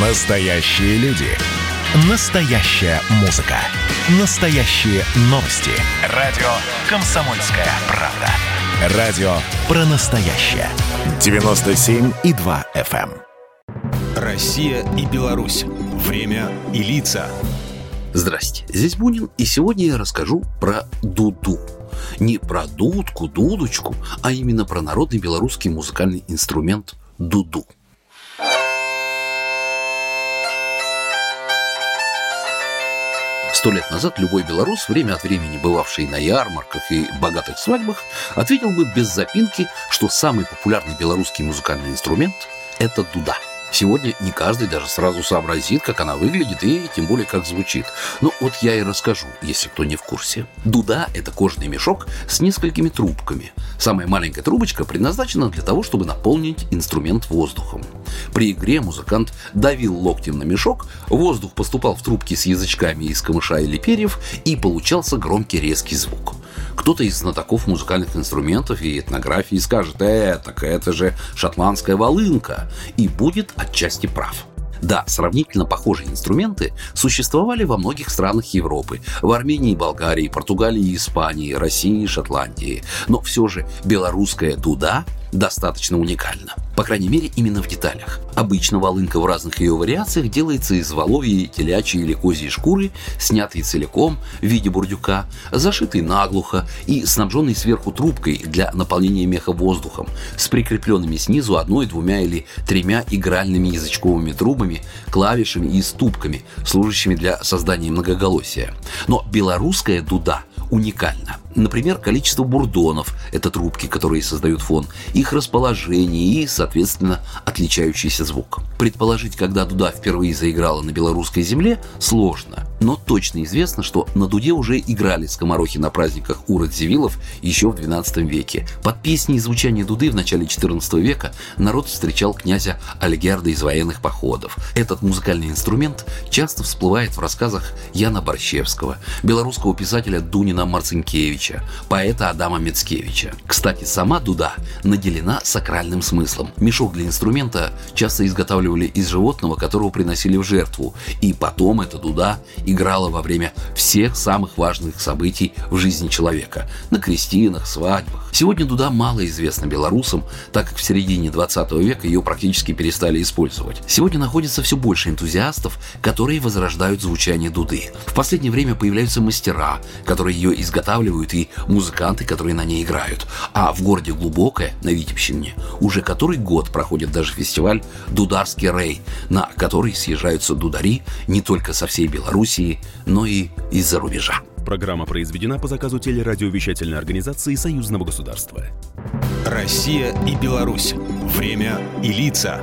Настоящие люди. Настоящая музыка. Настоящие новости. Радио «Комсомольская правда». Радио про настоящее. 97,2 FM. эм. Россия и Беларусь. Время и лица. Здрасте, здесь Бунин, и сегодня я расскажу про дуду. Не про дудку, дудочку, а именно про народный белорусский музыкальный инструмент дуду. Сто лет назад любой белорус, время от времени бывавший на ярмарках и богатых свадьбах, ответил бы без запинки, что самый популярный белорусский музыкальный инструмент – это дуда – Сегодня не каждый даже сразу сообразит, как она выглядит и тем более как звучит. Но вот я и расскажу, если кто не в курсе. Дуда – это кожаный мешок с несколькими трубками. Самая маленькая трубочка предназначена для того, чтобы наполнить инструмент воздухом. При игре музыкант давил локтем на мешок, воздух поступал в трубки с язычками из камыша или перьев и получался громкий резкий звук. Кто-то из знатоков музыкальных инструментов и этнографии скажет, э, так это же шотландская волынка, и будет отчасти прав. Да, сравнительно похожие инструменты существовали во многих странах Европы, в Армении, Болгарии, Португалии, Испании, России, Шотландии. Но все же белорусская дуда достаточно уникальна. По крайней мере, именно в деталях. Обычно волынка в разных ее вариациях делается из воловьей, телячьей или козьей шкуры, снятой целиком в виде бурдюка, зашитой наглухо и снабженной сверху трубкой для наполнения меха воздухом, с прикрепленными снизу одной, двумя или тремя игральными язычковыми трубами, клавишами и ступками, служащими для создания многоголосия. Но белорусская дуда уникальна. Например, количество бурдонов – это трубки, которые создают фон, их расположение и, соответственно, отличающийся звук. Предположить, когда дуда впервые заиграла на белорусской земле, сложно. Но точно известно, что на дуде уже играли скоморохи на праздниках Урод-Зевилов еще в XII веке. Под песни и звучание дуды в начале XIV века народ встречал князя Альгерда из военных походов. Этот музыкальный инструмент часто всплывает в рассказах Яна Борщевского, белорусского писателя Дунина Марцинкевича, поэта Адама Мицкевича. Кстати, сама дуда наделена сакральным смыслом. Мешок для инструмента часто изготавливали из животного, которого приносили в жертву, и потом эта дуда играла во время всех самых важных событий в жизни человека – на крестинах, свадьбах. Сегодня дуда мало известна белорусам, так как в середине 20 века ее практически перестали использовать. Сегодня находится все больше энтузиастов, которые возрождают звучание дуды. В последнее время появляются мастера, которые ее изготавливают, и музыканты, которые на ней играют. А в городе Глубокое, на Витебщине, уже который год проходит даже фестиваль «Дударский рей», на который съезжаются дудари не только со всей Белоруссии, но и из-за рубежа. Программа произведена по заказу телерадиовещательной организации Союзного государства. Россия и Беларусь. Время и лица.